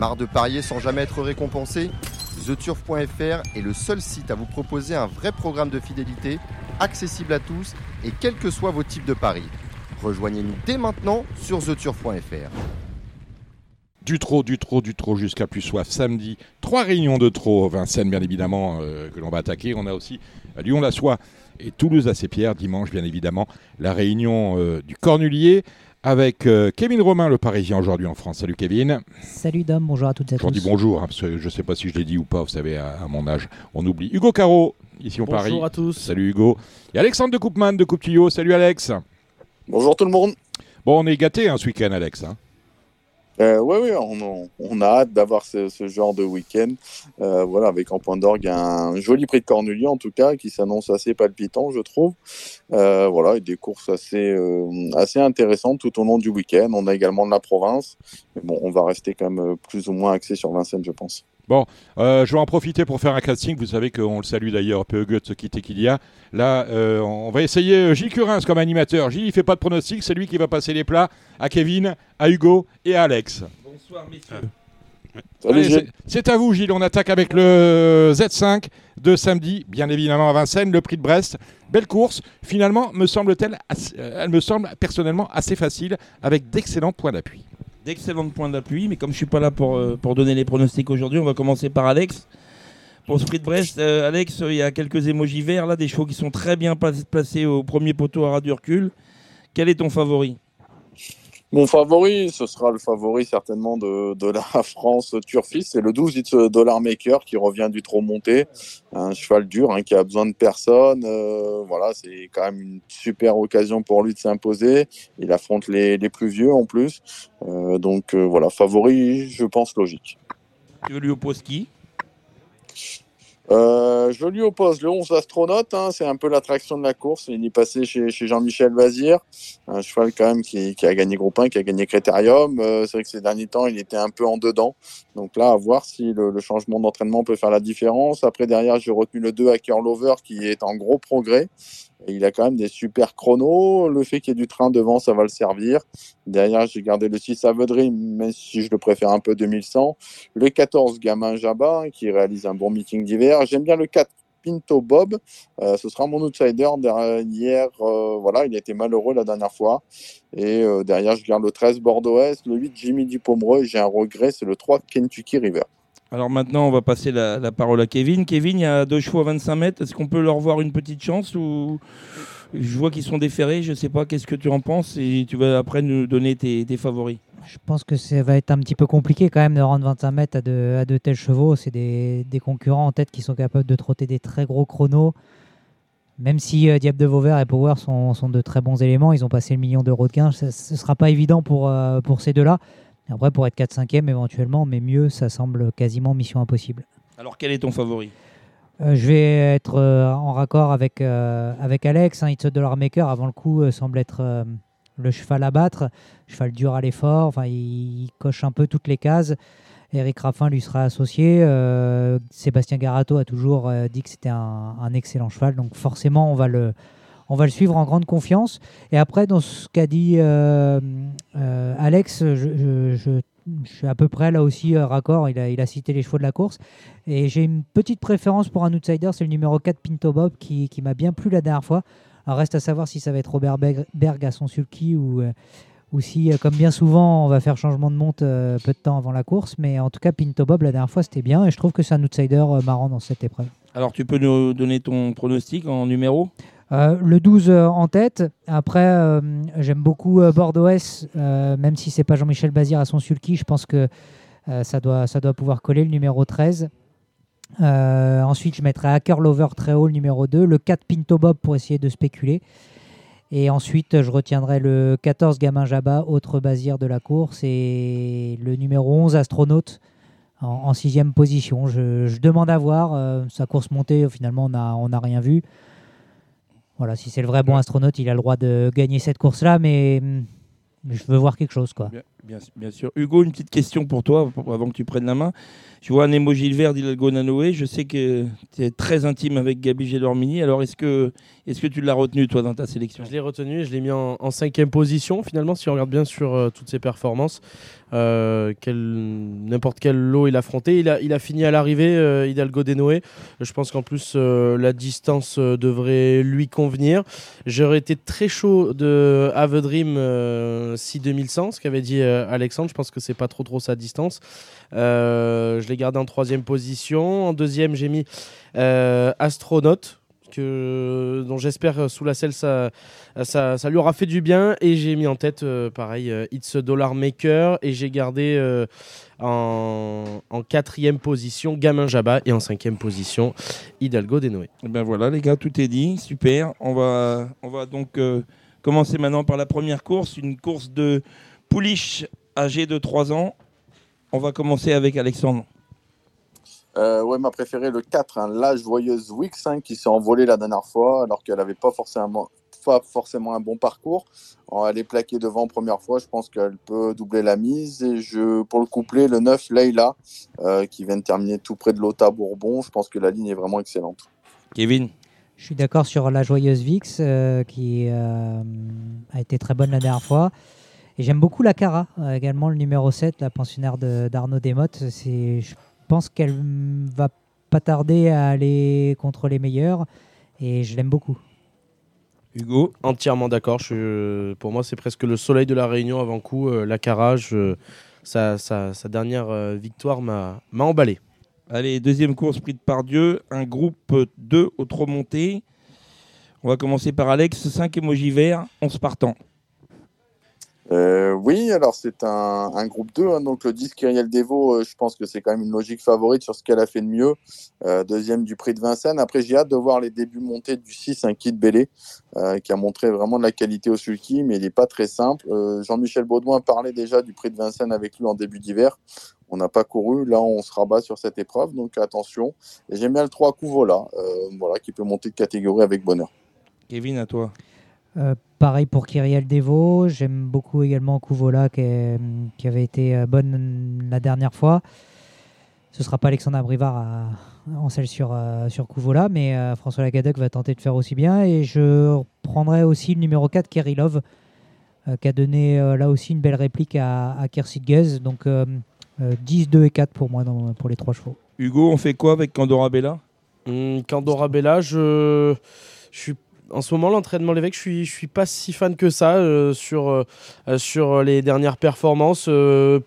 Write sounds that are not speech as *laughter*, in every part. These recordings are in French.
Marre de parier sans jamais être récompensé TheTurf.fr est le seul site à vous proposer un vrai programme de fidélité, accessible à tous et quels que soient vos types de paris. Rejoignez-nous dès maintenant sur TheTurf.fr. Du trop, du trop, du trop jusqu'à plus soif. Samedi, trois réunions de trop. Vincennes, bien évidemment, euh, que l'on va attaquer. On a aussi Lyon-la-Soie et Toulouse-à-Pierre. Dimanche, bien évidemment, la réunion euh, du Cornulier avec euh, Kevin Romain, le Parisien aujourd'hui en France. Salut Kevin. Salut Dom, bonjour à toutes et à tous. Je dis bonjour, hein, parce que je ne sais pas si je l'ai dit ou pas, vous savez, à, mon âge, on oublie. Hugo Caro, ici au Paris. Bonjour à tous. Salut Hugo. Et Alexandre de Coupman de Coupe Salut Alex. Bonjour tout le monde. Bon, on est gâté hein, ce week-end, Alex. Hein. Euh, oui, ouais, on, a hâte d'avoir ce, genre de week-end. Euh, voilà, avec en point d'orgue un joli prix de Cornulier, en tout cas, qui s'annonce assez palpitant, je trouve. Euh, voilà, et des courses assez, assez intéressantes tout au long du week-end. On a également de la province. Mais bon, on va rester quand même plus ou moins axé sur Vincennes, je pense. Bon, euh, je vais en profiter pour faire un casting. Vous savez qu'on le salue d'ailleurs, peu ce qui qu'il y a. Là, euh, on va essayer euh, Gilles Curins comme animateur. Gilles, il fait pas de pronostic, c'est lui qui va passer les plats à Kevin, à Hugo et à Alex. Bonsoir, messieurs. c'est à vous, Gilles. On attaque avec le Z5 de samedi, bien évidemment à Vincennes, le prix de Brest. Belle course. Finalement, me semble-t-elle, elle me semble personnellement assez facile, avec d'excellents points d'appui d'excellents points d'appui. Mais comme je suis pas là pour, euh, pour donner les pronostics aujourd'hui, on va commencer par Alex. Pour ce de Brest, euh, Alex, il y a quelques émojis verts là, des chevaux qui sont très bien placés au premier poteau à ras du recul. Quel est ton favori? Mon favori, ce sera le favori certainement de, la *laughs* France Turfis, c'est le 12 Dollar Maker qui revient du trop monté, un cheval dur hein, qui a besoin de personne. Euh, voilà, c'est quand même une super occasion pour lui de s'imposer. Il affronte les, plus vieux en plus, euh, donc euh, voilà, favori, je pense logique. Tu veux euh, je lui oppose le 11 astronaute, hein, c'est un peu l'attraction de la course. Il est passé chez, Jean-Michel Vazir, un cheval quand même qui, a gagné Groupe 1, qui a gagné Critérium. Euh, c'est vrai que ces derniers temps, il était un peu en dedans. Donc là, à voir si le, changement d'entraînement peut faire la différence. Après, derrière, j'ai retenu le 2 Hacker Lover qui est en gros progrès il a quand même des super chronos. Le fait qu'il y ait du train devant, ça va le servir. Derrière, j'ai gardé le 6 Avedry, même si je le préfère un peu 2100. Le 14 Gamin Jabba, qui réalise un bon meeting d'hiver. J'aime bien le 4 Pinto Bob. Euh, ce sera mon outsider derrière. Euh, voilà, il a été malheureux la dernière fois. Et euh, derrière, je garde le 13 Bordeaux-Est, le 8 Jimmy Dupomereux. J'ai un regret, c'est le 3 Kentucky River. Alors maintenant, on va passer la, parole à Kevin. Kevin, il y a deux chevaux à 25 mètres. Est-ce qu'on peut leur voir une petite chance ou je vois qu'ils sont déférés. Je ne sais pas qu'est-ce que tu en penses et tu vas après nous donner tes, favoris. Je pense que ça va être un petit peu compliqué quand même de rendre 25 mètres à de, tels chevaux. C'est des, concurrents en tête qui sont capables de trotter des très gros chronos. Même si euh, Diable de Vauvert et Power sont, de très bons éléments, ils ont passé le million d'euros de gain. Ce ne sera pas évident pour, euh, pour ces deux-là. Après, pour être 4-5e éventuellement, mais mieux, ça semble quasiment mission impossible. Alors, quel est ton favori? Euh, Je vais être euh, en raccord avec, euh, avec Alex. Hein, It's a Dollar Maker, avant le coup, semble être le cheval à battre. Cheval dur à l'effort. Enfin, il, coche un peu toutes les cases. Eric Raffin lui sera associé. Sébastien Garato a toujours dit que c'était un, un, excellent cheval. Donc, forcément, on va le on va le suivre en grande confiance. Et après, dans ce qu'a dit euh, euh, Alex, je, suis à peu près là aussi euh, raccord. Il a, il a cité les chevaux de la course. Et j'ai une petite préférence pour un outsider, c'est le numéro 4 Pinto Bob qui, m'a bien plu la dernière fois. Alors reste à savoir si ça va être Robert Berg à son sulky ou, ou si, comme bien souvent, on va faire changement de monte peu de temps avant la course. Mais en tout cas, Pinto Bob, la dernière fois, c'était bien. Et je trouve que c'est un outsider marrant dans cette épreuve. Alors, tu peux nous donner ton pronostic en numéro? Euh, le 12 euh, en tête. Après, euh, j'aime beaucoup Bordeaux-S, même si c'est pas Jean-Michel Bazir à son sulky. Je pense que ça, doit, pouvoir coller le numéro 13. ensuite, je mettrai Hacker Lover très haut, le numéro 2. Le 4 Pinto Bob pour essayer de spéculer. Et ensuite, je retiendrai le 14 Gamin Jabba, autre Bazir de la course. Et le numéro 11 Astronaute en, sixième position. Je, demande à voir. sa course montée, finalement, on n'a rien vu. Voilà, si c'est le vrai bon astronaute, il a le droit de gagner cette course-là, mais, je veux voir quelque chose. Quoi. Bien, sûr. Hugo, une petite question pour toi, avant que tu prennes la main. Je vois un émoji vert d'Hidalgo Nanoé. Je sais que tu es très intime avec Gabi Gélormini. Alors, est-ce que, est que tu l'as retenu, toi, dans ta sélection? Je l'ai retenu je l'ai mis en, cinquième position, finalement, si on regarde bien sur euh, toutes ses performances. euh, n'importe quel lot il affrontait. Il a, il a fini à l'arrivée, euh, Hidalgo Denoé. Je pense qu'en plus, euh, la distance devrait lui convenir. J'aurais été très chaud de Have a Dream euh, 6 2100, ce qu'avait dit Alexandre. Je pense que c'est pas trop trop sa distance. Je l'ai gardé en troisième position. En deuxième, j'ai mis euh, Astronaute. Que, dont j'espère euh, sous la selle ça, ça, lui aura fait du bien et j'ai mis en tête euh, pareil It's a Dollar Maker et j'ai gardé en, quatrième position Gamin Jabba et en cinquième position Hidalgo Denoé. Eh ben voilà, les gars, tout est dit. Super. On va, on va donc commencer maintenant par la première course, une course de pouliche âgé de 3 ans. On va commencer avec Alexandre. Euh, ouais, ma préférée, le 4, hein, la joyeuse Wix, hein, qui s'est envolée la dernière fois, alors qu'elle n'avait pas forcément, pas forcément un bon parcours. Alors, elle est plaquée devant première fois, je pense qu'elle peut doubler la mise. Et je, pour le couplet, le 9, Leila, euh, qui vient de terminer tout près de l'Ota Bourbon. Je pense que la ligne est vraiment excellente. Kevin? Je suis d'accord sur la joyeuse Vix euh, qui euh, a été très bonne la dernière fois. Et j'aime beaucoup la Cara, également le numéro 7, la pensionnaire de- d'Arnaud Desmottes. C'est- Je pense qu'elle va pas tarder à aller contre les meilleurs et je l'aime beaucoup. Hugo. Entièrement d'accord. je- Pour moi, c'est presque le soleil de la Réunion avant coup. euh, la Carage, euh, sa, sa- sa dernière euh, victoire m'a m'a emballé. Allez, deuxième course, prix de Pardieu, un groupe 2 au trop monté. On va commencer par Alex, 5 émojis verts, 11 partants. Euh, oui, alors c'est un, groupe 2, hein, donc le 10 Kyriel Devo, euh, je pense que c'est quand même une logique favorite sur ce qu'elle a fait de mieux. Euh, deuxième du prix de Vincennes. Après, j'ai hâte de voir les débuts montés du 6, un Kid Bélé, qui a montré vraiment de la qualité au sulky, mais il n'est pas très simple. Jean-Michel Baudouin parlait déjà du prix de Vincennes avec lui en début d'hiver. On n'a pas couru, là on se rabat sur cette épreuve, donc attention. J'aime bien le 3 Couvola, voilà, qui peut monter de catégorie avec bonheur. Kevin, à toi. Euh, pareil pour Kyriel Devo. J'aime beaucoup également Kouvola qui, est- qui avait été euh, bonne la dernière fois. Ce sera pas Alexandre Brivard à- en selle sur, euh, sur Kouvola, mais euh, François Lagadec va tenter de faire aussi bien. Et je prendrai aussi le numéro 4, Kerilov, euh, qui a donné euh, là aussi une belle réplique à, à Kersigez. Donc euh, euh, 10, 2 et 4 pour moi dans- pour les trois chevaux. Hugo, on fait quoi avec Candora Bella Hum, Candora Bella, je, je suis en ce moment l'entraînement l'évêque, je suis je suis pas si fan que ça euh, sur euh, euh, sur les dernières performances,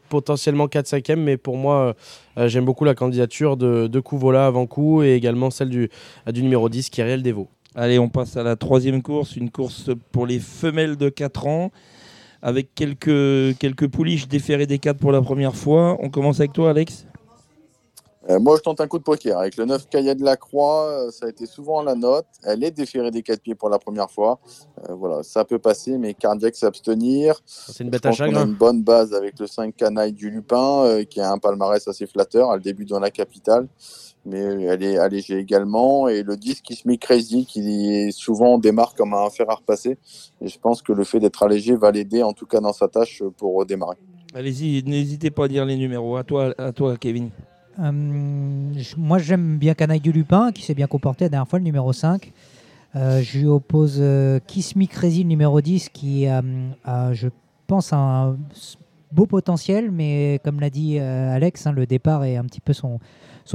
potentiellement 4 5 e mais pour moi j'aime beaucoup la candidature de de Couvola avant coup et également celle du du numéro 10 Kyriel Devo. Allez, on passe à la troisième course, une course pour les femelles de 4 ans, avec quelques, quelques pouliches déférées des 4 pour la première fois. On commence avec toi, Alex Euh, moi, je tente un coup de poker. Avec le 9 Caillat de la Croix, euh, ça a été souvent la note. Elle est déférée des 4 pieds pour la première fois. Euh, voilà, ça peut passer, mais cardiaque s'abstenir. C'est une Je bête à pense qu'on a chagrin. une bonne base avec le 5 Canaille du Lupin, euh, qui a un palmarès assez flatteur. Elle débute dans la capitale, mais elle est allégée également. Et le 10 qui se met crazy, qui souvent démarre comme un fer à repasser. Et je pense que le fait d'être allégé va l'aider, en tout cas dans sa tâche, pour démarrer. Allez-y, n'hésitez pas à dire les numéros. À toi, à toi Kevin. Euh, moi, j'aime bien Canaille du Lupin, qui s'est bien comporté la dernière fois, le numéro 5. Euh, je lui oppose euh, Kiss Me Crazy, le numéro 10, qui a, je pense, un beau potentiel, mais comme l'a dit Alex, hein, le départ est un petit peu son,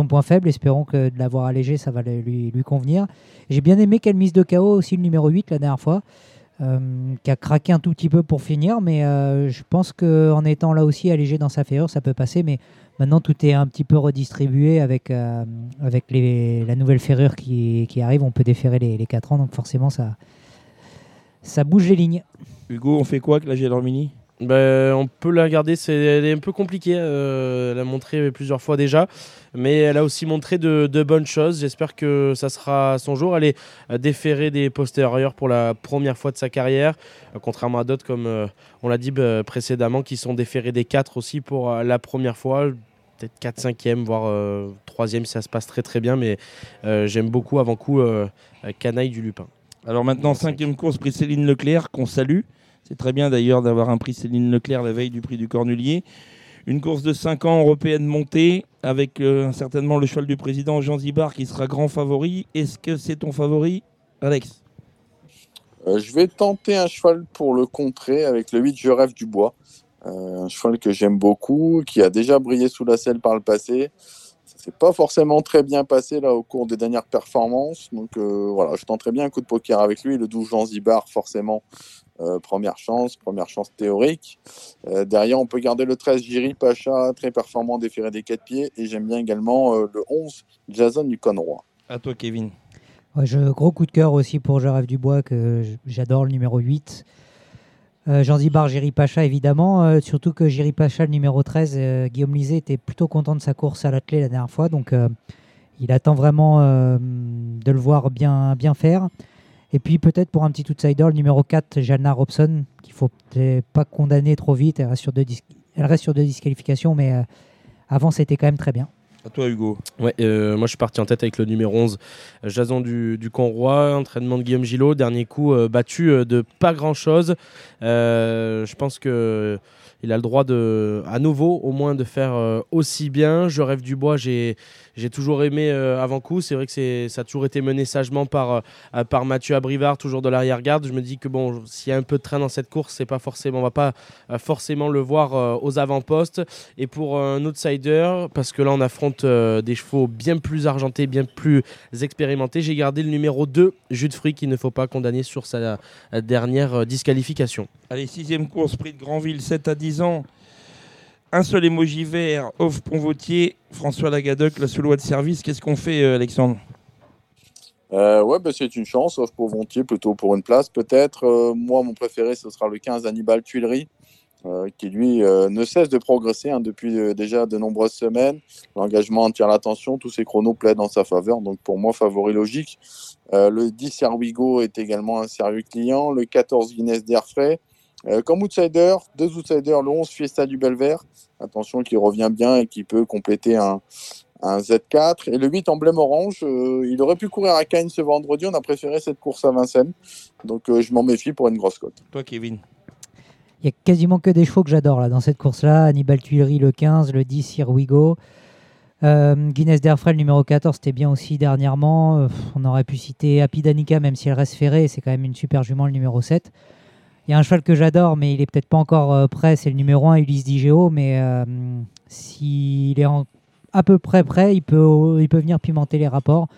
point faible. Espérons que de l'avoir allégé, ça va lui, convenir. J'ai bien aimé qu'elle mise de KO aussi le numéro 8 la dernière fois. euh, qui a craqué un tout petit peu pour finir, mais je pense qu'en étant là aussi allégé dans sa ferrure, ça peut passer. Mais Maintenant, tout est un petit peu redistribué avec, euh, avec les, la nouvelle ferrure qui, qui arrive. On peut déférer les, les 4 ans, donc forcément, ça, ça bouge les lignes. Hugo, on fait quoi avec la Gelormini? Ben, on peut la garder, c'est, elle est un peu compliquée. euh, elle a montré plusieurs fois déjà, mais elle a aussi montré de, de bonnes choses. J'espère que ça sera son jour. Elle est déférée des postérieurs pour la première fois de sa carrière, euh, contrairement à d'autres, comme euh, on l'a dit bah, précédemment, qui sont déférés des 4 aussi pour euh, la première fois. Peut-être 4 5e, voire 3e si ça se passe très très bien, mais euh, j'aime beaucoup avant coup euh, Canaille du Lupin. Alors maintenant, cinquième course, prix Céline Leclerc, qu'on salue. C'est très bien d'ailleurs d'avoir un prix Céline Leclerc la veille du prix du Cornulier. Une course de 5 ans européenne montée, avec euh, certainement le cheval du président Jean Zibar qui sera grand favori. Est-ce que c'est ton favori, Alex? Euh, je vais tenter un cheval pour le contrer avec le 8 Je rêve du bois. Euh, un cheval que j'aime beaucoup, qui a déjà brillé sous la selle par le passé. Ça s'est pas forcément très bien passé là au cours des dernières performances. Donc euh, voilà, je tenterai bien un coup de poker avec lui. Le 12 Zanzibar, forcément, euh, première chance, première chance théorique. Euh, derrière, on peut garder le 13 Jiri Pacha, très performant déféré des quatre pieds. Et j'aime bien également euh, le 11 Jason du Conroy. À toi, Kevin. Ouais, je, gros coup de cœur aussi pour Je rêve du bois, que j'adore le numéro 8. Euh, Zanzibar, Jiri Pacha, évidemment. euh, surtout que Jiri Pacha, le numéro 13, euh, Guillaume Lisée était plutôt content de sa course à l'athlée la dernière fois. Donc, euh, il attend vraiment de le voir bien, bien faire. Et puis, peut-être pour un petit outsider, le numéro 4, Jalna Robson, qu'il faut peut-être pas condamner trop vite. Elle reste sur deux, disqualifications, mais avant, c'était quand même très bien. Toi, Hugo. Ouais, euh, moi je suis parti en tête avec le numéro 11, euh, Jason du, du Conroi, entraînement de Guillaume Gillot, dernier coup euh, battu euh, de pas grand chose. je pense que il a le droit de, à nouveau, au moins de faire aussi bien. Je rêve du bois, j'ai j'ai toujours aimé avant coup. C'est vrai que ça a toujours été mené sagement par par Mathieu Abrivard, toujours de l'arrière-garde. Je me dis que bon, s'il y a un peu de train dans cette course, c'est pas forcément, on va pas forcément le voir aux avant-postes. Et pour un outsider, parce que là on affronte euh, des chevaux bien plus argentés, bien plus expérimentés, j'ai gardé le numéro 2, Jus de Fruit, qu'il ne faut pas condamner sur sa euh, dernière euh, disqualification. Allez, sixième course, prix de Granville, 7 à 10 ans. Un seul émoji vert, off Ponvautier, François Lagadoc, la seule loi de service. Qu'est-ce qu'on fait, euh, Alexandre Euh, ouais, bah, c'est une chance, sauf pour Vontier, plutôt pour une place peut-être. Euh, moi, mon préféré, ce sera le 15 Hannibal Tuileries, euh, qui lui euh, ne cesse de progresser hein, depuis euh, déjà de nombreuses semaines. L'engagement attire l'attention, tous ses chronos plaident en sa faveur, donc pour moi, favori logique. Euh, le 10 Erwigo est également un sérieux client. Le 14 Guinness d'Airfray. Euh, comme outsider, deux outsiders, le 11 Fiesta du Belvert. Attention, qui revient bien et qui peut compléter un, un Z4. Et le 8 emblème orange, euh, il aurait pu courir à Cannes ce vendredi. On a préféré cette course à Vincennes. Donc euh, je m'en méfie pour une grosse cote. Toi, Kevin. Il y a quasiment que des chevaux que j'adore dans cette course-là. Hannibal Tuileries le 15, le 10 Here We Go. Euh, Guinness numéro 14, c'était bien aussi dernièrement. Euh, on aurait pu citer Happy Danica, même si elle reste ferrée. C'est quand même une super jument le numéro 7. Il y a un cheval que j'adore, mais il est peut-être pas encore euh, prêt. C'est le numéro 1, Ulysse Digeo. Mais euh, s'il est à peu près prêt, il peut, venir pimenter les rapports.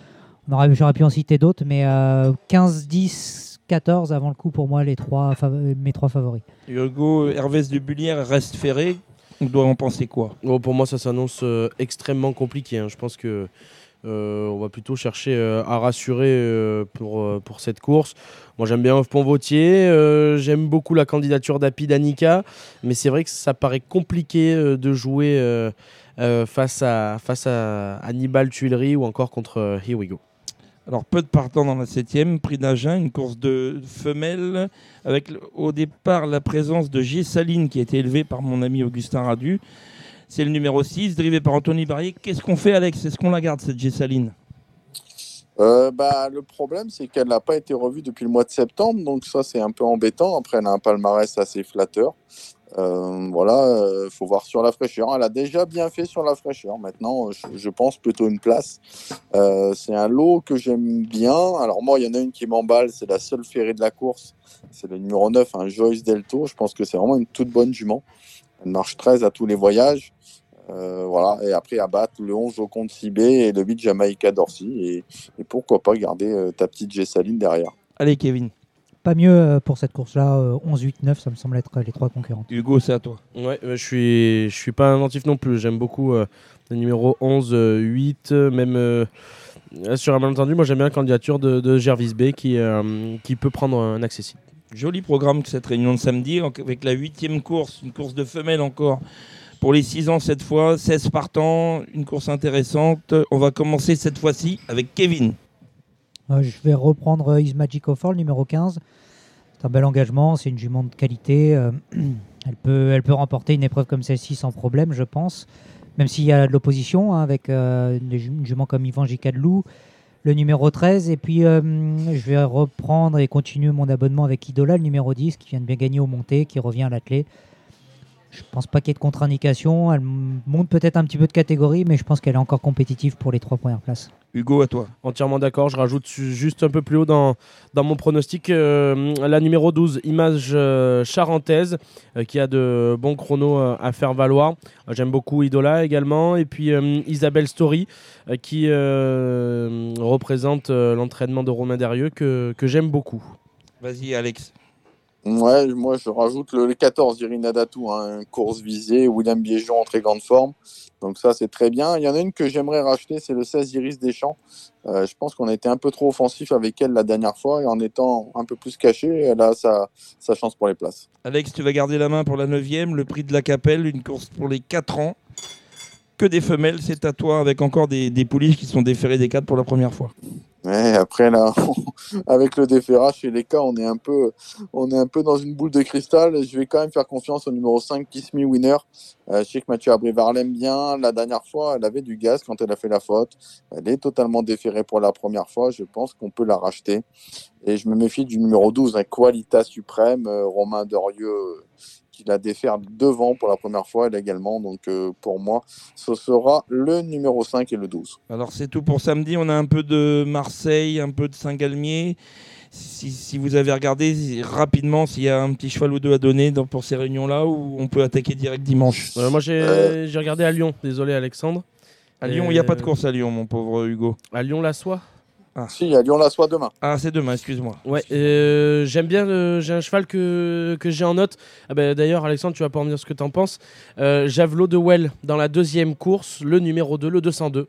J'aurais pu en citer d'autres, mais euh, 15, 10, 14 avant le coup pour moi les trois, mes trois favoris. Hugo, Hervé de Bullière reste ferré. On doit en penser quoi? Bon, pour moi, ça s'annonce euh, extrêmement compliqué. hein. Je pense que euh, on va plutôt chercher euh, à rassurer euh, pour, euh, pour cette course. Moi, j'aime bien euh, j'aime beaucoup la candidature d'Api Danica. Mais c'est vrai que ça paraît compliqué euh, de jouer euh, euh, face, à, face à Hannibal Tuileries ou encore contre euh, Here We Go. Alors, peu de partants dans la septième, prix d'Agen, une course de femelles, avec au départ la présence de G. Saline qui a été élevé par mon ami Augustin Radu. C'est le numéro 6, drivé par Anthony Barrier. Qu'est-ce qu'on fait, Alex? Est-ce qu'on la garde, cette G. Saline? Euh, bah, le problème, c'est qu'elle n'a pas été revue depuis le mois de septembre. Donc ça, c'est un peu embêtant. Après, elle a un palmarès assez flatteur. Euh, voilà, il faut voir sur la fraîcheur. Elle a déjà bien fait sur la fraîcheur. Maintenant, je, je pense plutôt une place. Euh, c'est un lot que j'aime bien. Alors moi, il y en a une qui m'emballe. C'est la seule ferrée de la course. C'est le numéro 9, un Joyce Delto. Je pense que c'est vraiment une toute bonne jument. Elle marche 13 à tous les voyages. Euh, voilà, et après à battre le 11 au compte Cibé et le 8 Jamaïca Dorsey. Et, et pourquoi pas garder euh, ta petite Gessaline derrière. Allez, Kevin. Pas mieux euh, pour cette course-là. euh, 11, 8, 9, ça me semble être les trois concurrentes. Hugo, c'est à toi. Ouais, euh, je suis, je suis pas inventif non plus. J'aime beaucoup euh, le numéro 11, euh, 8, euh, même euh, euh, sur un malentendu. Moi, j'aime bien la candidature de, de Gervis B qui, euh, qui peut prendre un accessible. Joli programme que cette réunion de samedi, avec la huitième course, une course de femelles encore. Pour les 6 ans cette fois, 16 partants, une course intéressante. On va commencer cette fois-ci avec Kevin. Euh, je vais reprendre euh, Is Magic of All, numéro 15. C'est un bel engagement, c'est une jument de qualité. euh, *clears throat* elle, peut, elle peut remporter une épreuve comme celle-ci sans problème, je pense. Même s'il y a de l'opposition, hein, avec euh, une jument comme Yvan Gicadlou, le numéro 13. Et puis, je vais reprendre et continuer mon abonnement avec Idola, le numéro 10, qui vient de bien gagner au monté, qui revient à l'attelé. Je pense pas qu'il y ait de contre-indication. Elle monte peut-être un petit peu de catégorie, mais je pense qu'elle est encore compétitive pour les trois premières places. Hugo, à toi. Entièrement d'accord. Je rajoute juste un peu plus haut dans, dans mon pronostic euh, la numéro 12, Image euh, Charentaise, euh, qui a de bons chronos euh, à faire valoir. J'aime beaucoup Idola également. Et puis euh, Isabelle Story, euh, qui euh, représente euh, l'entraînement de Romain Derieux, que, que j'aime beaucoup. Vas-y, Alex. Ouais, moi je rajoute le, le 14, Irina Datou, hein, course visée, William Biéjon en très grande forme. Donc ça c'est très bien. Il y en a une que j'aimerais racheter, c'est le 16 Iris Deschamps. Euh, je pense qu'on a été un peu trop offensif avec elle la dernière fois et en étant un peu plus caché, elle a sa, chance pour les places. Alex, tu vas garder la main pour la 9 le prix de la Capelle, une course pour les 4 ans. Que des femelles, c'est à toi, avec encore des, des pouliches qui sont déférées des 4 pour la première fois. Après là, *laughs* avec le déferrage chez les cas, on est un peu, on est un peu dans une boule de cristal. Je vais quand même faire confiance au numéro 5, Kiss Me Winner. Euh, je sais que Mathieu Abrivard l'aime bien. La dernière fois, elle avait du gaz quand elle a fait la faute. Elle est totalement déférée pour la première fois. Je pense qu'on peut la racheter. Et je me méfie du numéro 12, un Qualita Suprême, euh, Romain Dorieux, qui la défère devant pour la première fois, elle également. Donc euh, pour moi, ce sera le numéro 5 et le 12. Alors c'est tout pour samedi. On a un peu de Marseille, un peu de Saint-Galmier. Si, si vous avez regardé rapidement s'il y a un petit cheval ou deux à donner dans- pour ces réunions-là, ou on peut attaquer direct dimanche. Euh, moi j'ai Euh. j'ai regardé à Lyon, désolé Alexandre. À Lyon, il n'y a pas de course à Lyon, mon pauvre Hugo. À Lyon la soie Si, à Lyon-la-Soie demain. Ah, c'est demain, excuse-moi. Ouais, euh, j'aime bien. le- J'ai un cheval que, que j'ai en note. Ah ben, D'ailleurs, Alexandre, tu vas pas me dire ce que tu en penses. Euh, Javelot de Well dans la deuxième course, le numéro 2, le 202.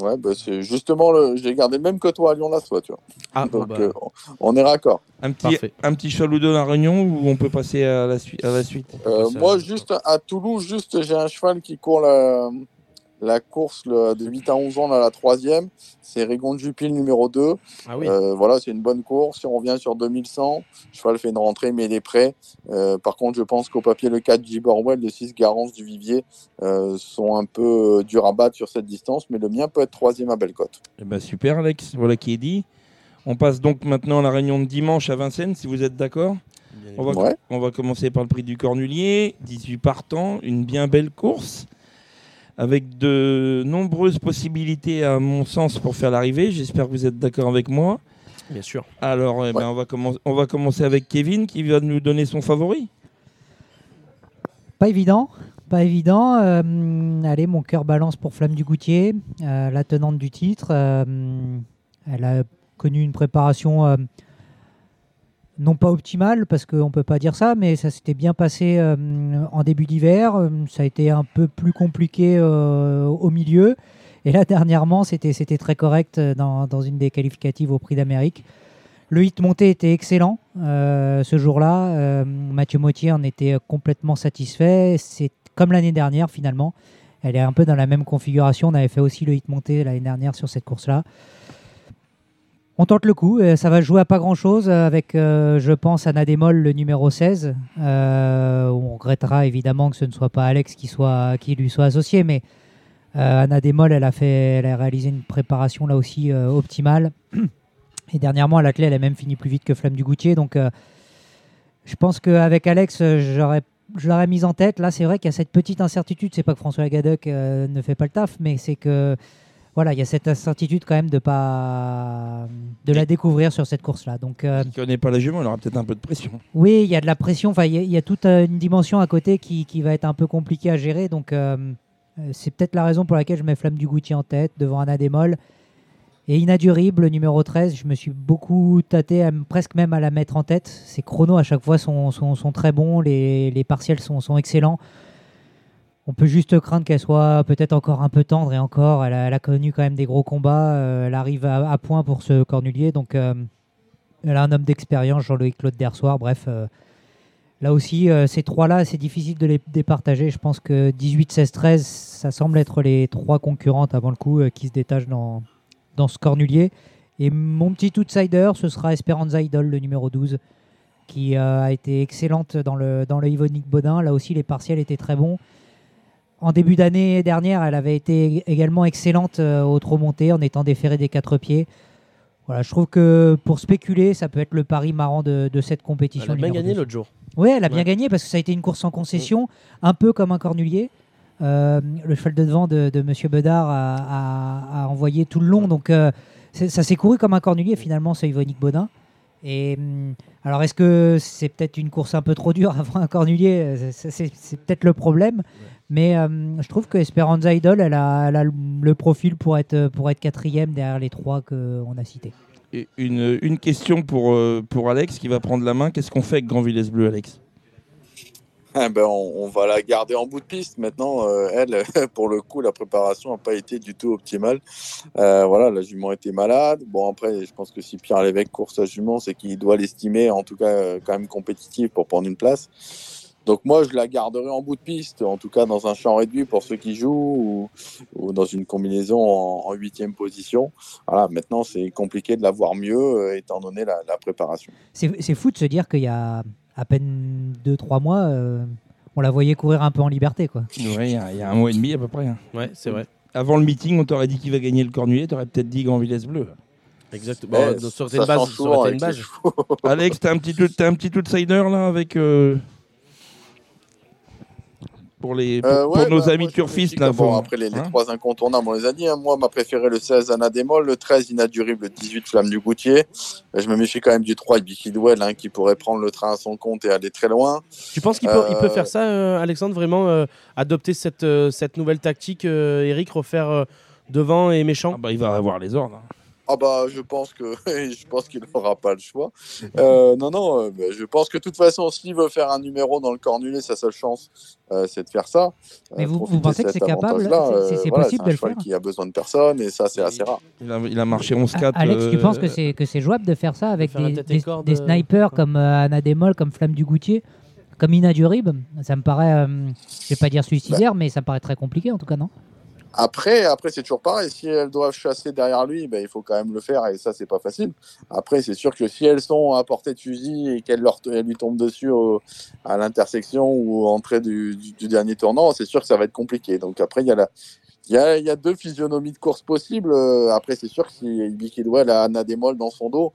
Ouais, bah, c'est justement le. J'ai gardé le même que toi à Lyon-la-Soie, tu vois. Ah, bon, Donc bah, euh, on est raccord. Un petit, Parfait. un petit cheval ou deux à la Réunion, ou on peut passer à la, à la suite? Euh, moi, juste à Toulouse, juste j'ai un cheval qui court la, la course le- de 8 à 11 ans, là, la troisième. C'est Rigon de Jupil, numéro 2. ah oui. Euh, voilà, c'est une bonne course. Si on revient sur 2100, le cheval fait une rentrée, mais il est prêt. Euh, par contre, je pense qu'au papier, le 4 J. Borwell, le 6 Garance du Vivier euh, sont un peu durs à battre sur cette distance, mais le mien peut être troisième à Bellecote. Eh ben, super, Alex. Voilà qui est dit. On passe donc maintenant à la réunion de dimanche à Vincennes, si vous êtes d'accord. On va, Ouais. on va commencer par le prix du Cornulier, 18 partants, une bien belle course, avec de nombreuses possibilités à mon sens pour faire l'arrivée. J'espère que vous êtes d'accord avec moi. Bien sûr. Alors, eh ben, Ouais. on, va commen- on va commencer avec Kevin qui va nous donner son favori. Pas évident, pas évident. Euh, allez, mon cœur balance pour Flamme du Goutier, euh, la tenante du titre. Euh, elle a connu une préparation euh, non pas optimale, parce qu'on ne peut pas dire ça, mais ça s'était bien passé euh, en début d'hiver. Euh, Ça a été un peu plus compliqué euh, au milieu. Et là, *laughs* dernièrement, c'était très correct dans, dans une des qualificatives au Prix d'Amérique. Le hit monté était excellent ce jour-là. Mathieu Mottier en était complètement satisfait. C'est comme l'année dernière finalement. Elle est un peu dans la même configuration. On avait fait aussi le hit monté l'année dernière sur cette course-là. On tente le coup. Euh, Ça va jouer à pas grand-chose avec, euh, je pense, Anna Démol, le numéro 16. Euh, on regrettera évidemment que ce ne soit pas Alex qui, lui soit associé, mais euh, Anna Démol, elle a, fait, elle a réalisé une préparation là aussi euh, optimale. Et dernièrement, à la clé, elle a même fini plus vite que Flamme du Goutier. Donc, euh, je pense qu'avec Alex, euh, je l'aurais mise en tête. Là, c'est vrai qu'il y a cette petite incertitude. C'est pas que François Gadec euh, ne fait pas le taf, mais c'est que voilà, il y a cette incertitude quand même de pas de la découvrir sur cette course-là. Donc, euh, Qui ne connaît pas la jument, elle aura peut-être un peu de pression. oui, il y a de la pression. Enfin, il y, a- il y a toute euh, une dimension à côté qui, qui va être un peu compliquée à gérer. Donc, euh, euh, c'est peut-être la raison pour laquelle je mets Flamme du Goutier en tête devant Anna Démol. Et Inadurible, numéro 13, je me suis beaucoup tâté, à presque même à la mettre en tête. Ses chronos à chaque fois sont, sont, sont très bons, les, les partiels sont, sont excellents. On peut juste craindre qu'elle soit peut-être encore un peu tendre et encore, elle a, connu quand même des gros combats. euh, elle arrive à, point pour ce cornulier, donc euh, elle a un homme d'expérience, Jean-Loïc Claude Dersoir. Bref, euh, là aussi, ces trois-là, c'est difficile de les départager. Je pense que 18, 16, 13, ça semble être les trois concurrentes avant le coup qui se détachent dans, dans ce cornulier. Et mon petit outsider, ce sera Esperanza Idol, le numéro 12, qui a été excellente dans le, dans le Yvonique Bodin. Là aussi, les partiels étaient très bons. En début d'année dernière, elle avait été également excellente euh, au trot monté en étant déférée des quatre pieds. Voilà, je trouve que pour spéculer, ça peut être le pari marrant de, de cette compétition. Elle a bien gagné 12. l'autre jour. Oui, elle a bien gagné parce que ça a été une course en concession, un peu comme un cornulier. Euh, le cheval de devant de, de Monsieur Bedard a, a- a envoyé tout le long, donc euh, ça s'est couru comme un cornulier finalement, ce Yvonique Baudin. Et hum, alors, est-ce que c'est peut-être une course un peu trop dure *laughs* avant un cornulier? C'est peut-être le problème. Mais euh, je trouve que Esperanza Idol, elle a, elle a le- profil pour être, pour être quatrième derrière les trois qu'on a cités. Et une, une question pour, euh, pour Alex qui va prendre la main. Qu'est-ce qu'on fait avec Grand Villesse Bleu, Alex? Eh ben, on, on va la garder en bout de piste. Maintenant, euh, elle, *laughs* pour le coup, la préparation n'a pas été du tout optimale. Euh, voilà, la jument était malade. Bon, après, je pense que si Pierre Lévesque court sa jument, c'est qu'il doit l'estimer, en tout cas, quand même compétitive pour prendre une place. Donc moi, je la garderai en bout de piste, en tout cas dans un champ réduit pour ceux qui jouent ou, ou dans une combinaison en huitième position. Voilà, maintenant, c'est compliqué de la voir mieux euh, étant donné la, la préparation. C'est fou de se dire qu'il y a à peine 2-3 mois, euh, on la voyait courir un peu en liberté. Quoi. Ouais, il y, a- il y a un mois et demi à peu près. hein. Ouais, c'est vrai. Avant le meeting, on t'aurait dit qui va gagner le cornulier. T'aurais peut-être dit Grand Villesse Bleu. Exactement. Bon, ça aurait été ça une base. change ça souvent aurait été avec une les base. chevaux. Alex, t'as un petit, t'as un petit outsider là avec. euh, pour les, pour, Euh, pour nos bah, amis moi, turfistes là. bon, après les, les hein trois incontournables, on les a dit. hein. Moi, ma préférée, le 16, Anna Démol, le 13, Inadurible, le 18, Flamme du Goutier. Je me méfie quand même du 3, Big Kidwell, hein, qui pourrait prendre le train à son compte et aller très loin. Tu penses qu'il peut, il peut Euh, faire ça, euh, Alexandre, vraiment euh, adopter cette, euh, cette nouvelle tactique, euh, Eric, refaire euh, devant et méchant? Ah bah, il va avoir les ordres. Ah bah, je pense que *laughs* je pense qu'il n'aura pas le choix. Euh, non, non, euh, bah, je pense que de toute façon, s'il veut faire un numéro dans le cornulet, sa seule chance, euh, c'est de faire ça. Mais Euh, vous- pensez que c'est capable C'est- voilà, possible de le faire qui a besoin de personne et ça, c'est assez rare. Il a, il a marché 11-4. A- Alex, tu penses que c'est que c'est jouable de faire ça avec faire des, des- snipers comme euh, Anna Démol, comme Flamme du Goutier, comme Ina Durib Ça me paraît, euh, je vais pas dire suicidaire, mais ça me paraît très compliqué en tout cas, non? Après, après c'est toujours pareil. Si elles doivent chasser derrière lui, ben, il faut quand même le faire et ça, c'est pas facile. Après, c'est sûr que si elles sont à portée de fusil et qu'elles lui tombent dessus au- à l'intersection ou entrée du, du- dernier tournant, c'est sûr que ça va être compliqué. Donc après, il y a la, il y a, il y a deux physionomies de course possibles. Euh, Après, c'est sûr que si Ibi a Anna Démol dans son dos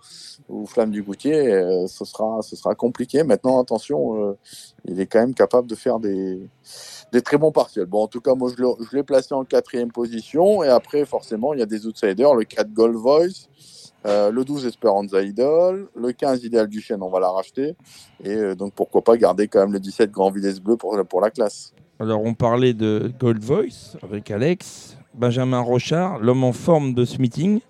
ou Flamme du Goutier, euh, ce, sera, ce sera compliqué. Maintenant, attention, euh, il est quand même capable de faire des, des très bons partiels. Bon, en tout cas, moi, je l'ai placé en quatrième position. Et après, forcément, il y a des outsiders. Le 4 Gold Voice, euh, le 12 Esperanza Idol, le 15 Idéal du Chêne, on va la racheter. Et euh, donc, pourquoi pas garder quand même le 17 Grand Villesse Bleu pour, pour la classe. Alors, on parlait de Gold Voice avec Alex. Benjamin Rochard, l'homme en forme de ce meeting.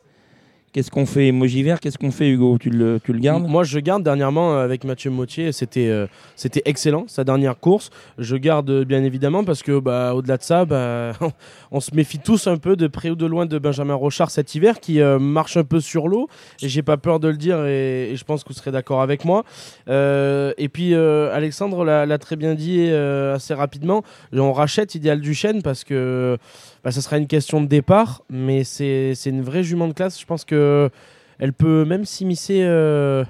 Qu'est-ce qu'on fait Emoji vert, qu'est-ce qu'on fait Hugo tu le, gardes Moi, je garde dernièrement euh, avec Mathieu Mautier. C'était euh, c'était excellent, sa dernière course. Je garde euh, bien évidemment parce que, bah, au-delà de ça, bah, *laughs* on se méfie tous un peu de près ou de loin de Benjamin Rochard cet hiver qui marche un peu sur l'eau. Et j'ai pas peur de le dire et, je pense que vous serez d'accord avec moi. Et puis, Alexandre l'a très bien dit assez rapidement. On rachète Idéal du Chêne parce que bah, ça sera une question de départ, mais c'est une vraie jument de classe. Je pense que elle peut même s'immiscer euh,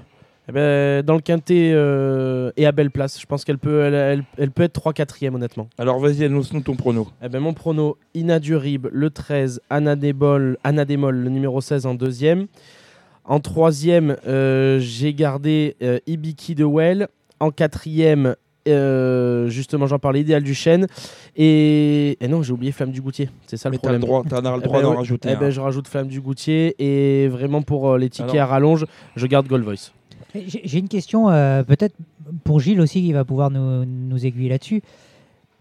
eh ben, dans le quintet euh, et à belle place. Je pense qu'elle peut, elle, elle- elle peut être 3 4 honnêtement. Alors, vas-y, annonce-nous ton prono. Eh ben, mon prono, Inadurib, le 13, Anna Démol, le numéro 16 en deuxième. En troisième, euh, j'ai gardé Ibiki de Well. En quatrième, euh, justement, j'en parlais, Idéal du Chêne. Et, et non, j'ai oublié Flamme du Goutier. C'est ça Mais le t'as le problème. droit, t'en as le droit d'en rajouter. Eh ben, je rajoute Flamme du Goutier. Et vraiment pour euh, les tickets Alors- à rallonge, je garde Gold Voice. J'ai j'ai une question, euh, peut-être pour Gilles aussi, qui va pouvoir nous, nous aiguiller là-dessus.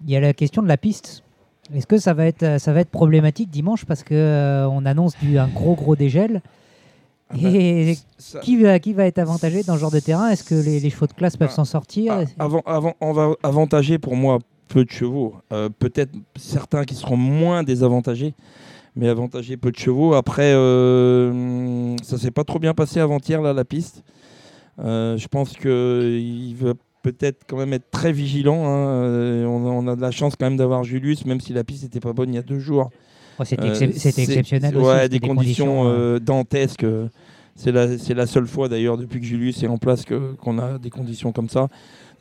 Il y a la question de la piste. Est-ce que ça va être, ça va être problématique dimanche parce que euh, on annonce du, un gros gros dégel? Ah bah, Et Ça- qui, va, qui va être avantagé dans ce genre de terrain? Est-ce que les, les chevaux de classe peuvent Ah, s'en sortir? Ah, avant, avant, on va avantager pour moi peu de chevaux. Euh, Peut-être certains qui seront moins désavantagés, mais avantager peu de chevaux. Après, euh, ça s'est pas trop bien passé avant-hier, là, la piste. Euh, je pense qu'il va peut-être quand même être très vigilant. hein. Euh, On, on a de la chance quand même d'avoir Julius, même si la piste n'était pas bonne il y a deux jours. Oh, C'était Euh, excep- exceptionnel aussi. Ouais, des, conditions, euh, euh, dantesques. C'est la, la seule fois d'ailleurs depuis que Julius est en place qu'on a des conditions comme ça.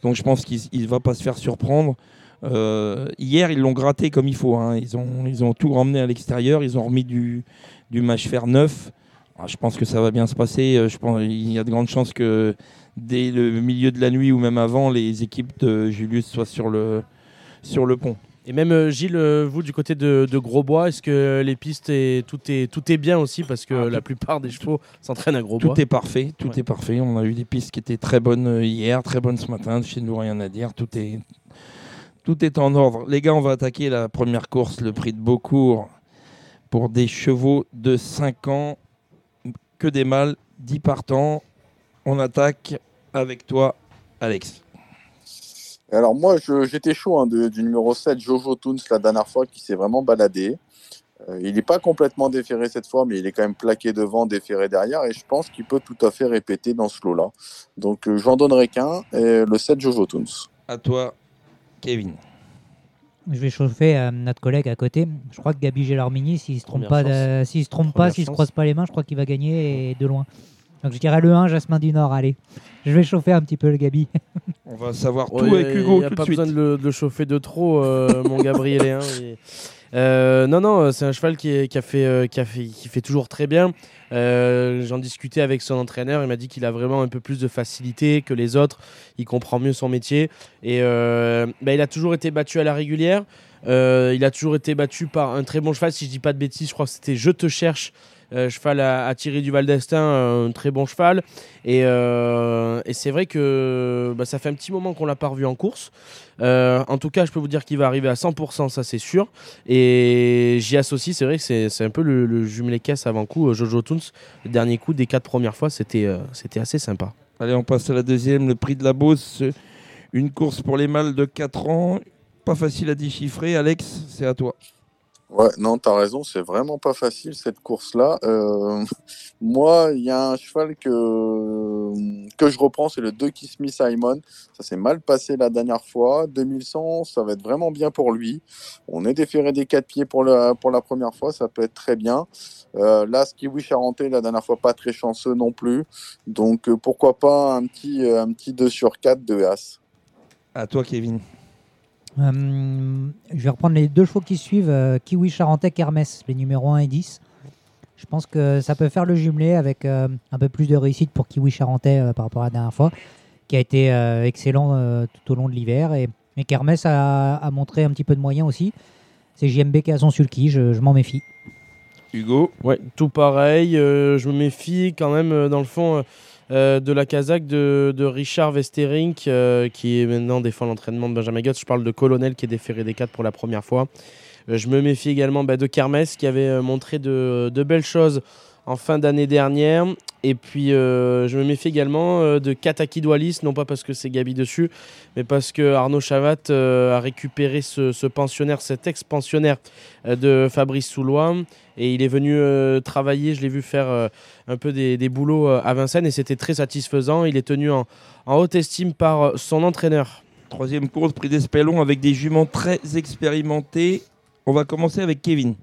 Donc je pense qu'il ne va pas se faire surprendre. Euh, hier, ils l'ont gratté comme il faut. hein. Ils, ont, ils ont tout ramené à l'extérieur. Ils ont remis du, du match fer neuf. Ah, je pense que ça va bien se passer. Je pense il y a de grandes chances que dès le milieu de la nuit ou même avant, les équipes de Julius soient sur le, sur le pont. Et même euh, Gilles, euh, vous du côté de, de Grosbois, est-ce que les pistes et tout est tout est bien aussi parce que Ah, la plupart des chevaux s'entraînent à Grosbois. Tout est parfait, tout Ouais. est parfait. On a eu des pistes qui étaient très bonnes euh, hier, très bonnes ce matin. Chez nous, rien à dire. Tout est, tout est en ordre. Les gars, on va attaquer la première course, le prix de Beaucourt, pour des chevaux de 5 ans, que des mâles, 10 partants. On attaque avec toi, Alex. Et Alors moi, j'étais chaud hein, de- du numéro 7, Jojo Toons, la dernière fois, qui s'est vraiment baladé. Euh, il n'est pas complètement déféré cette fois, mais il est quand même plaqué devant, déféré derrière, et je pense qu'il peut tout à fait répéter dans ce lot-là. Donc euh, j'en donnerai qu'un, et le 7, Jojo Toons. À toi, Kevin. Je vais chauffer euh, notre collègue à côté. Je crois que Gabi Gellarmini, s'il se trompe Première pas, de- s'il se trompe pas, s'il se chance. croise pas les mains, je crois qu'il va gagner et de loin. Donc je dirais le 1, Jasmin du Nord. Allez, je vais chauffer un petit peu le Gabi. *laughs* On va savoir Ouais, tout avec Il Hugo n'y a tout pas de suite. besoin de le, de le chauffer de trop, euh, *laughs* mon Gabriel. non, non, euh, c'est un cheval qui, est- qui a fait, euh, qui, a fait, qui fait toujours très bien. Euh, J'en discutais avec son entraîneur. Il m'a dit qu'il a vraiment un peu plus de facilité que les autres. Il comprend mieux son métier. Et euh, bah, il a toujours été battu à la régulière. Euh, il a toujours été battu par un très bon cheval. Si je dis pas de bêtises, je crois que c'était Je te cherche. Euh, cheval à, à Thierry Duval d'Estaing, un très bon cheval. Et, euh, c'est vrai que bah, ça fait un petit moment qu'on l'a pas revu en course. Euh, en tout cas, je peux vous dire qu'il va arriver à 100%, ça c'est sûr. Et j'y associe, c'est vrai que c'est un peu le, jumelé caisse avant coup. euh, Jojo Toons, le dernier coup des quatre premières fois, c'était euh, c'était assez sympa. Allez, on passe à la deuxième, le prix de la Beauce. Une course pour les mâles de 4 ans. Pas facile à déchiffrer. Alex, c'est à toi. Ouais, non, t'as raison, c'est vraiment pas facile cette course-là. Euh, *laughs* moi, il y a un cheval que, que je reprends, c'est le 2 Kiss Me Simon. Ça s'est mal passé la dernière fois. 2100, ça va être vraiment bien pour lui. On est déféré des quatre pieds pour la, pour la première fois, ça peut être très bien. Euh, là, Charentais, la dernière fois, pas très chanceux non plus. Donc, euh, pourquoi pas un petit, euh, un petit 2 sur 4 de As. À toi, Kevin. Euh, je vais reprendre les deux chevaux qui suivent euh, Kiwi Charentais Hermès, les numéros 1 et 10. Je pense que ça peut faire le jumelé avec euh, un peu plus de réussite pour Kiwi Charentais euh, par rapport à la dernière fois, qui a été euh, excellent euh, tout au long de l'hiver. Et, et qu'Hermès a, a montré un petit peu de moyens aussi. C'est JMB qui a son sulky, je, je m'en méfie. Hugo? Ouais, tout pareil. euh, je me méfie quand même, euh, dans le fond, euh, de la Kazakh de, Richard Westerink, euh, qui est maintenant défend l'entraînement de Benjamin Guts. Je parle de Colonel qui est déféré des 4 pour la première fois. Euh, je me méfie également bah, de Kermes qui avait montré de belles choses en fin d'année dernière. Et puis euh, je me méfie également euh, de Kataki Doualis, non pas parce que c'est Gabi dessus, mais parce que Arnaud Chavat euh, a récupéré ce, ce pensionnaire, cet ex-pensionnaire euh, de Fabrice Soulois. Et il est venu euh, travailler, je l'ai vu faire euh, un peu des, des boulots euh, à Vincennes et c'était très satisfaisant. Il est tenu en, en haute estime par euh, son entraîneur. Troisième course, prix d'Espelon avec des juments très expérimentés. On va commencer avec Kevin.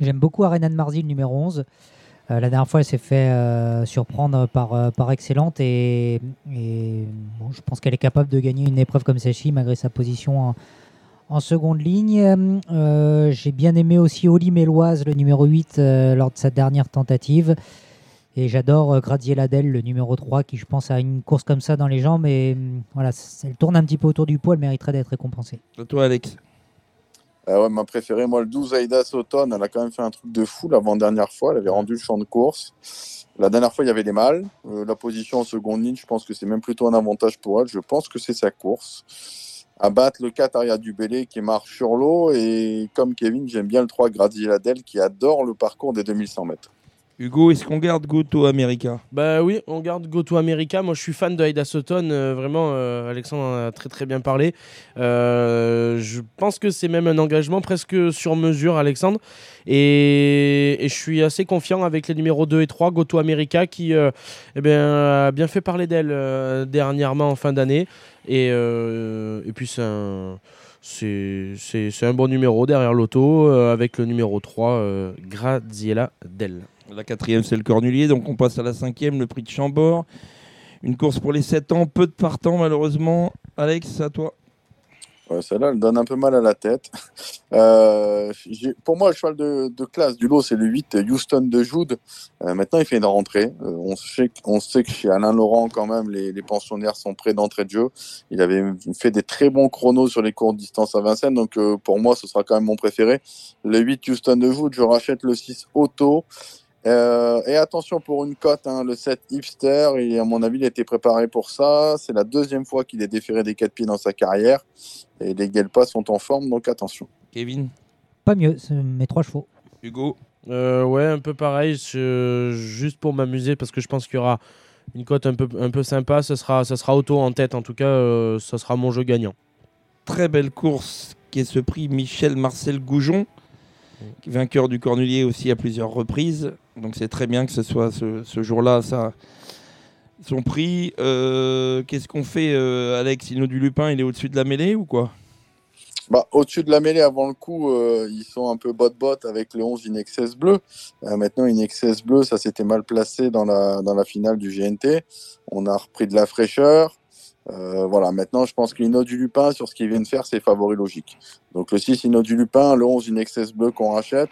J'aime beaucoup Arena de Marzy, le numéro 11. Euh, la dernière fois, elle s'est fait euh, surprendre par, euh, par Excellente et, et, je pense qu'elle est capable de gagner une épreuve comme celle-ci malgré sa position en, en seconde ligne. J'ai bien aimé aussi Oli Méloise, le numéro 8, euh, lors de sa dernière tentative. Et j'adore euh, Graziella Del, le numéro 3, qui je pense a une course comme ça dans les jambes. Et hum, voilà, elle tourne un petit peu autour du poids, elle mériterait d'être récompensée. À toi, Alex? Ouais, ma préférée, moi, le 12 Aïda Sauton, elle a quand même fait un truc de fou l'avant-dernière fois. Elle avait rendu le champ de course. La dernière fois, il y avait les mâles. Euh, la position en seconde ligne, je pense que c'est même plutôt un avantage pour elle. Je pense que c'est sa course. À battre le 4 arrière du Bélé qui marche sur l'eau. Et comme Kevin, j'aime bien le 3 Graziella Del qui adore le parcours des 2100 mètres. Hugo, est-ce qu'on garde Goto America? Bah oui, on garde Go to America. Moi, je suis fan de Aida Sutton. euh, vraiment, euh, Alexandre en a très très bien parlé. Euh, je pense que c'est même un engagement presque sur mesure, Alexandre. Et, je suis assez confiant avec les numéros 2 et 3, Go to America, qui eh bien, a bien fait parler d'elle dernièrement en fin d'année. Et, puis, c'est un. Bon numéro derrière l'auto avec le numéro 3, euh, Graziella. La quatrième, c'est le Cornulier. Donc on passe à la cinquième, le prix de Chambord. Une course pour les 7 ans, peu de partants malheureusement. Alex, à toi. Celle-là, elle donne un peu mal à la tête. Euh, pour moi, le cheval de, classe du lot, c'est le 8 Houston de Jude. Euh, maintenant, il fait une rentrée. Euh, on, sait, que- chez Alain Laurent, quand même, les, pensionnaires sont prêts d'entrée de jeu. Il avait fait des très bons chronos sur les courtes distances à Vincennes. Donc, pour moi, ce sera quand même mon préféré. Le 8 Houston de Jude, je rachète le 6 Auto. Euh, et attention pour une cote, hein, le 7 Hipster, et à mon avis, il a été préparé pour ça. C'est la deuxième fois qu'il est déféré des 4 pieds dans sa carrière. Et les Guelpas sont en forme, donc attention. Kevin, Pas mieux, c'est mes trois chevaux. Hugo, Euh, ouais, un peu pareil, je- juste pour m'amuser, parce que je pense qu'il y aura une cote un peu, un peu sympa. Ce sera, ça sera auto en tête, en tout cas, euh, ça sera mon jeu gagnant. très belle course qui est ce prix Michel Marcel Goujon, vainqueur du Cornulier aussi à plusieurs reprises. Donc c'est très bien que ce soit ce, jour-là ça, son prix. Euh, Qu'est-ce qu'on fait, euh, Alex? Ino du Lupin, il est au-dessus de la mêlée ou quoi? Bah, Au-dessus de la mêlée, avant le coup, euh, ils sont un peu bot-bot avec le 11 Inexcess bleu. Maintenant, Inexcess bleu, ça s'était mal placé dans la, dans finale du GNT. On a repris de la fraîcheur. Voilà, maintenant, je pense que l'Ino du Lupin, sur ce qu'ils viennent faire, c'est favori logique. Donc le 6 Ino du Lupin, le 11 Inexcess bleu qu'on rachète.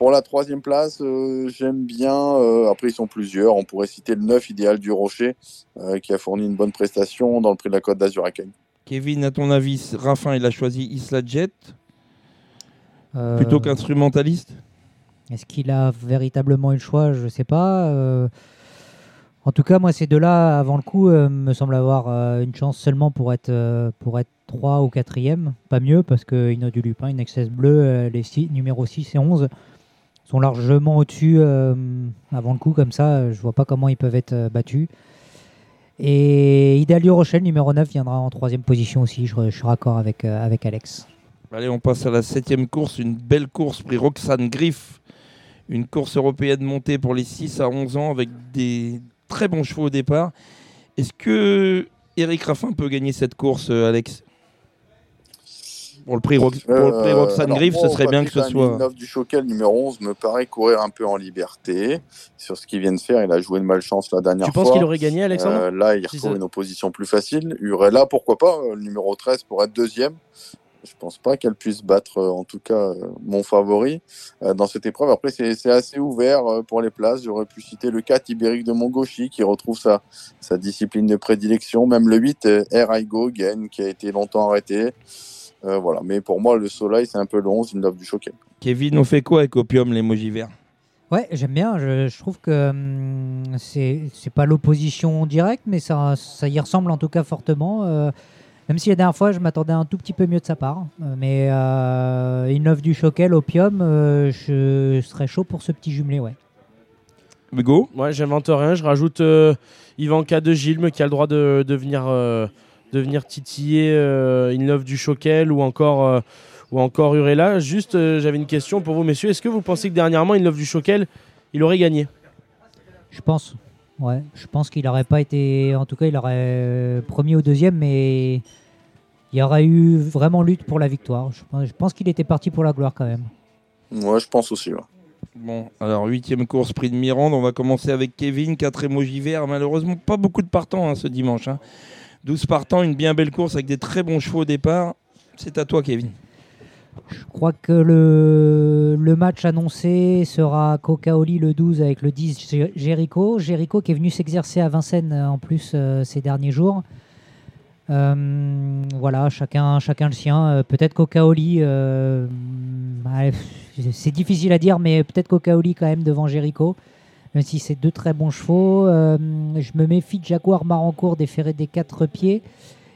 Pour la troisième place, euh, j'aime bien. euh, après, ils sont plusieurs. On pourrait citer le 9 Idéal du Rocher, euh, qui a fourni une bonne prestation dans le prix de la Côte d'Azur à Cagnes. Kevin, à ton avis, Raffin, il a choisi Isla Jet Euh, plutôt qu'instrumentaliste? Est-ce qu'il a véritablement eu le choix? Je ne sais pas. Euh, en tout cas, moi, ces deux-là, avant le coup, euh, me semblent avoir euh, une chance seulement pour être, euh, pour être 3 ou 4e. Pas mieux, parce que Ino du Lupin, Inexcess Bleu, euh, les six, numéros 6 et 11 sont largement au-dessus euh, avant le coup. Comme ça, euh, je vois pas comment ils peuvent être euh, battus. Et Idalio Rochelle, numéro 9, viendra en troisième position aussi. Je, suis raccord avec, avec Alex. Allez, on passe à la septième course, une belle course prix Roxane Griff, une course européenne montée pour les 6 à 11 ans avec des très bons chevaux au départ. Est-ce que Eric Raffin peut gagner cette course, Alex? Pour le prix, Rox- pour le prix Euh, Roxane alors, Griff, moi, ce serait bien que ce soit. Villeneuve du Choquel, numéro 11, me paraît courir un peu en liberté. Sur ce qu'il vient de faire, il a joué de malchance la dernière Tu fois. penses qu'il aurait gagné, Alexandre Euh, là, il retrouve une opposition plus facile. Urella, pourquoi pas, euh, le numéro 13 pour être deuxième. Je pense pas qu'elle puisse battre, euh, en tout cas, euh, mon favori euh, dans cette épreuve. Après, c'est assez ouvert pour les places. J'aurais pu citer le 4 Ibérique de Mongochi qui retrouve sa, sa discipline de prédilection. Même le 8 euh, Air I Go Gain qui a été longtemps arrêté. Euh, voilà. Mais pour moi, le soleil, c'est un peu le 11, une du choquet. Kevin, on fait quoi avec Opium, l'émoji vert? Ouais, j'aime bien. Je, je trouve que hum, c'est c'est pas l'opposition directe, mais ça, ça y ressemble en tout cas fortement. euh, même si la dernière fois, je m'attendais un tout petit peu mieux de sa part. Euh, mais euh, une œuvre du Choquel, Opium, euh, je serais chaud pour ce petit jumelé, ouais. Hugo? Moi, j'invente rien. Je rajoute euh, Ivanka de Gilme qui a le droit de, de venir, euh, de venir titiller euh, une œuvre du Choquel ou encore, euh, ou encore Urella. Juste, euh, j'avais une question pour vous, messieurs. Est-ce que vous pensez que dernièrement, une œuvre du Choquel, il aurait gagné? Je pense. Ouais, je pense qu'il n'aurait pas été. En tout cas, il aurait premier ou deuxième, mais il y aurait eu vraiment lutte pour la victoire. Je, pense- je pense qu'il était parti pour la gloire quand même. Moi, je pense aussi. ouais. Bon, alors huitième course, prix de Mirande. On va commencer avec Kevin, 4 émojis verts. Malheureusement, pas beaucoup de partants hein, ce dimanche. hein. 12 partants, une bien belle course avec des très bons chevaux au départ. C'est à toi, Kevin. Je crois que le, match annoncé sera Cocaoli le 12 avec le 10 Gé- Jericho. Jericho qui est venu s'exercer à Vincennes euh, en plus euh, ces derniers jours. Euh, voilà, chacun, chacun le sien. Peut-être Cocaoli, c'est difficile à dire, mais peut-être Cocaoli quand même devant Jericho. Même si c'est deux très bons chevaux. Euh, je me méfie de Jaguar Marancourt des ferrets des quatre pieds.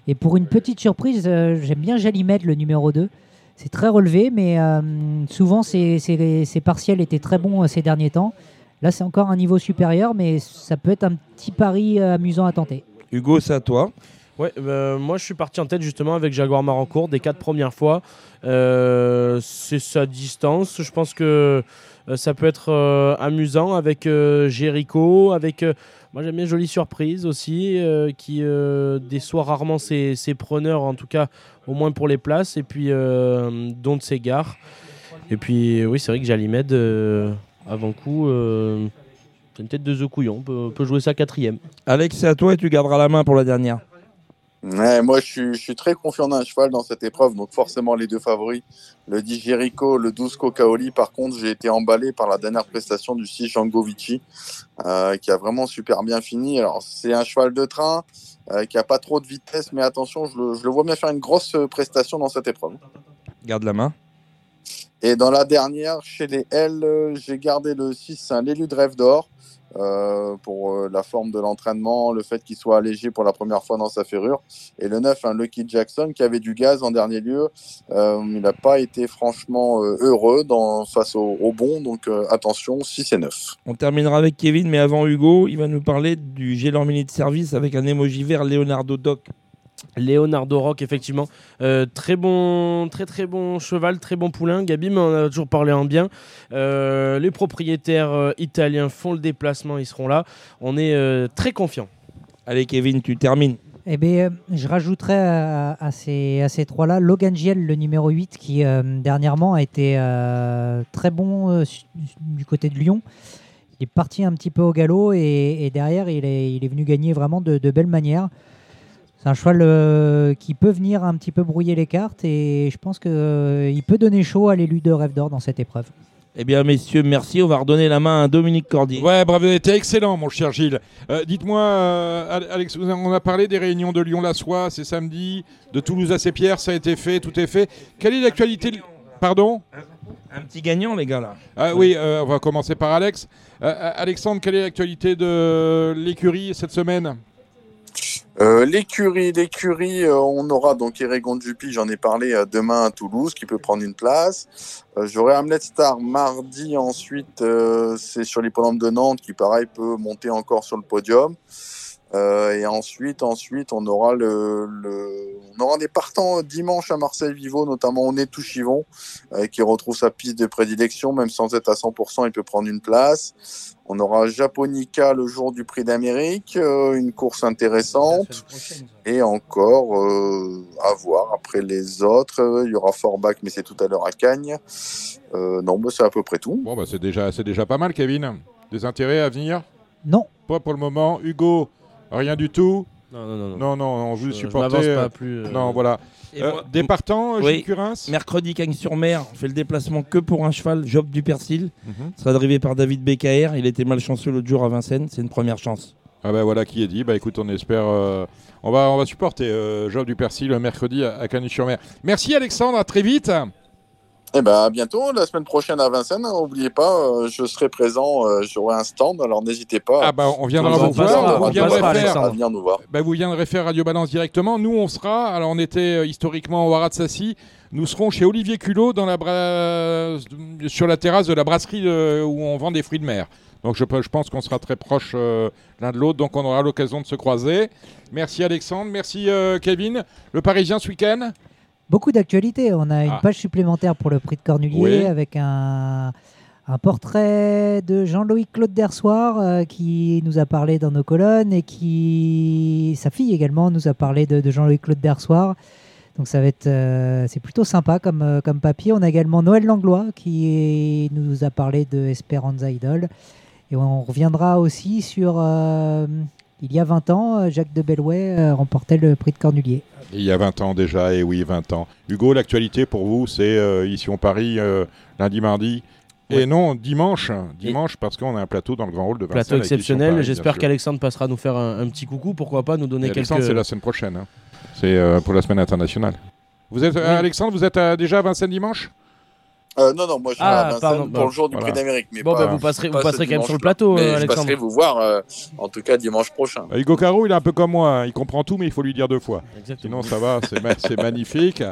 Et pour une petite surprise, euh, j'aime bien Jalimed, le numéro 2. C'est très relevé, mais euh, souvent ses, ses- ses partiels étaient très bons euh, ces derniers temps. Là, c'est encore un niveau supérieur, mais ça peut être un petit pari euh, amusant à tenter. Hugo, c'est à toi. Ouais, moi je suis parti en tête justement avec Jaguar Marancourt des quatre premières fois. Euh, c'est sa distance. Je pense que euh, ça peut être euh, amusant avec euh, Jericho, avec euh, moi j'aime bien Jolie Surprise aussi, euh, qui euh, déçoit rarement ses, ses preneurs, en tout cas au moins pour les places. Et puis euh, Don Segar. Et puis oui, c'est vrai que Jalimed, euh, avant coup, euh, c'est une tête de The Couillon, peut, peut jouer sa quatrième. Alex, c'est à toi et tu garderas la main pour la dernière. Ouais, moi, je suis, je suis très confiant d'un cheval dans cette épreuve, donc forcément les deux favoris, le 10 Jericho, le 12 Cocaoli. Par contre, j'ai été emballé par la dernière prestation du 6 Django Vici, euh, qui a vraiment super bien fini. Alors, c'est un cheval de train euh, qui a pas trop de vitesse, mais attention, je le, je le vois bien faire une grosse euh, prestation dans cette épreuve. Garde la main. Et dans la dernière, chez les L, j'ai gardé le 6, c'est un l'élu de rêve d'or. Euh, pour euh, la forme de l'entraînement, le fait qu'il soit allégé pour la première fois dans sa ferrure. Et le 9, un Lucky Jackson qui avait du gaz en dernier lieu. Euh, il n'a pas été franchement heureux dans, face au, bon, donc attention, 6 et 9. On terminera avec Kevin, mais avant Hugo, il va nous parler du Gélant Mini de service avec un émoji vert Leonardo Doc. Leonardo Rock, effectivement. Euh, très bon, très très bon cheval, très bon poulain. Gabi m'en a toujours parlé en bien. Euh, les propriétaires euh, italiens font le déplacement, ils seront là. On est euh, très confiants. Allez Kevin, tu termines. Eh bien, je rajouterais à, à ces, à ces trois-là Logan Giel, le numéro 8, qui euh, dernièrement a été euh, très bon euh, du côté de Lyon. Il est parti un petit peu au galop et, et derrière, il est, il est venu gagner vraiment de, de belle manière. C'est un cheval euh, qui peut venir un petit peu brouiller les cartes et je pense qu'il peut donner chaud à l'élu de Rêve d'Or dans cette épreuve. Eh bien, messieurs, merci. On va redonner la main à Dominique Cordier. Ouais, bravo, c'était excellent, mon cher Gilles. Euh, Dites-moi, euh, Al- Alex, on a parlé des réunions de Lyon-la-Soie, c'est samedi, de Toulouse à Pierre, ça a été fait, tout est fait. Quelle est l'actualité Pardon Un petit gagnant, les gars, là. Ah oui, euh, on va commencer par Alex. Euh, euh, Alexandre, quelle est l'actualité de l'écurie cette semaine? Euh, l'écurie, l'écurie, euh, on aura donc Eregon Dupi, j'en ai parlé euh, demain à Toulouse, qui peut prendre une place. Euh, J'aurai Hamlet Star mardi ensuite, c'est sur l'hippodrome de Nantes, qui pareil peut monter encore sur le podium. Et ensuite, ensuite, on aura le, on aura des partants dimanche à Marseille Vivo, notamment on est Touchivon, euh, qui retrouve sa piste de prédilection, même sans être à 100%, il peut prendre une place. On aura Japonica le jour du Prix d'Amérique, euh, une course intéressante. Et encore euh, à voir. Après les autres, euh, il y aura Forbach, mais c'est tout à l'heure à Cagnes. Euh, non, bah, c'est à peu près tout. Bon, bah, c'est déjà, c'est déjà pas mal, Kevin. Des intérêts à venir? Non, Pas pour le moment. Hugo, rien du tout? Non, non, non. non. Non, non, on veut Je- je supporter. pas plus. euh, Non, voilà. Euh, partants, Oui. Curins Mercredi, Cagnes-sur-Mer, on fait le déplacement que pour un cheval, Job du Persil. Mhm. sera drivé par David BKR. Il était malchanceux l'autre jour à Vincennes. C'est une première chance. Ah bah voilà qui est dit. Bah écoute, on espère. euh, on, va, on va supporter euh, Job du Persil le mercredi à, à Cagnes-sur-Mer. Merci Alexandre, à très vite. Et ben à bientôt, la semaine prochaine à Vincennes. N'oubliez pas, euh, je serai présent, euh, j'aurai un stand, alors n'hésitez pas. Ah bah on viendra vous voir. viendrait passera, faire. Venir nous voir. Bah, vous viendrez faire Radio Balance directement. Nous, on sera. Alors, on était euh, historiquement au Sassy. Nous serons chez Olivier Culot dans la bra- sur la terrasse de la brasserie de- où on vend des fruits de mer. Donc, je, je pense qu'on sera très proches euh, l'un de l'autre. Donc, on aura l'occasion de se croiser. Merci Alexandre. Merci euh, Kevin. Le Parisien ce week-end? Beaucoup d'actualités. On a une Ah. page supplémentaire pour le prix de Cornulier Oui. avec un, un portrait de Jean-Louis Claude Dersoir euh, qui nous a parlé dans nos colonnes et qui, sa fille également, nous a parlé de, de Jean-Louis Claude Dersoir. Donc ça va être, euh, c'est plutôt sympa comme, euh, comme papier. On a également Noël Langlois qui est- nous a parlé de Esperanza Idol. Et on reviendra aussi sur, il y a 20 ans, euh, Jacques de Bellouet euh, remportait le prix de Cornulier. Il y a 20 ans déjà, et oui, 20 ans. Hugo, l'actualité pour vous, c'est euh, ici en Paris, euh, lundi, mardi. Et Ouais. non, dimanche, dimanche parce qu'on a un plateau dans le Grand Hall de Vincennes. Plateau exceptionnel. J'espère qu'Alexandre passera nous faire un, un petit coucou. Pourquoi pas nous donner Et quelques. Alexandre, c'est la semaine prochaine. hein. C'est euh, pour la semaine internationale. Vous êtes, Oui. Alexandre, vous êtes euh, déjà à Vincennes dimanche? Euh, non, non, moi je suis Ah, à Vincennes pardon, pour bah, le jour du voilà. Prix d'Amérique. mais Bon, pas- bah, vous passerez, vous pas passerez quand même sur le plateau, Mais euh, je Alexandre. passerai vous voir, euh, en tout cas dimanche prochain. Euh, Hugo Caro, il est un peu comme moi. hein. Il comprend tout, mais il faut lui dire deux fois. Exactement. Sinon, ça va, c'est ma- c'est magnifique.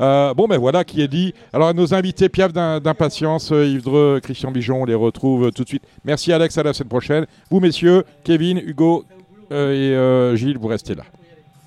Euh, bon, ben voilà qui est dit. Alors, nos invités Piaf d'Im- d'impatience, Yves Dreux, Christian Bijon, on les retrouve tout de suite. Merci Alex, à la semaine prochaine. Vous, messieurs, Kevin, Hugo euh, et euh, Gilles, vous restez là.